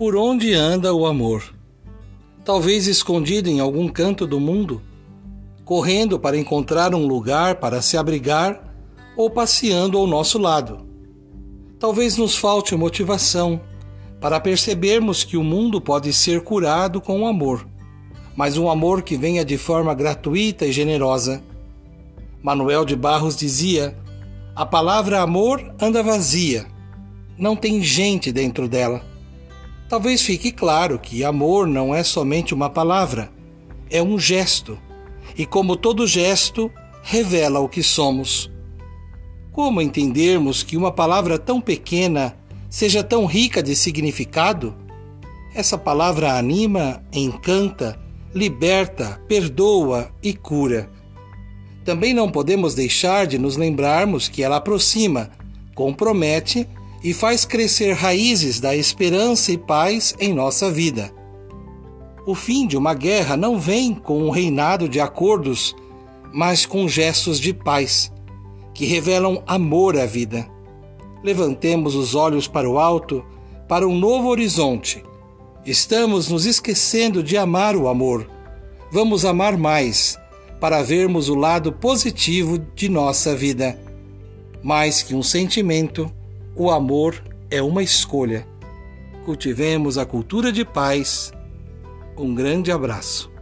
Por onde anda o amor? Talvez escondido em algum canto do mundo, correndo para encontrar um lugar para se abrigar ou passeando ao nosso lado. Talvez nos falte motivação para percebermos que o mundo pode ser curado com o amor, mas um amor que venha de forma gratuita e generosa. Manuel de Barros dizia: a palavra amor anda vazia, não tem gente dentro dela. Talvez fique claro que amor não é somente uma palavra, é um gesto, e como todo gesto, revela o que somos. Como entendermos que uma palavra tão pequena seja tão rica de significado? Essa palavra anima, encanta, liberta, perdoa e cura. Também não podemos deixar de nos lembrarmos que ela aproxima, compromete e faz crescer raízes da esperança e paz em nossa vida. O fim de uma guerra não vem com um reinado de acordos, mas com gestos de paz, que revelam amor à vida. Levantemos os olhos para o alto, para um novo horizonte. Estamos nos esquecendo de amar o amor. Vamos amar mais, para vermos o lado positivo de nossa vida. Mais que um sentimento, o amor é uma escolha. Cultivemos a cultura de paz. Um grande abraço.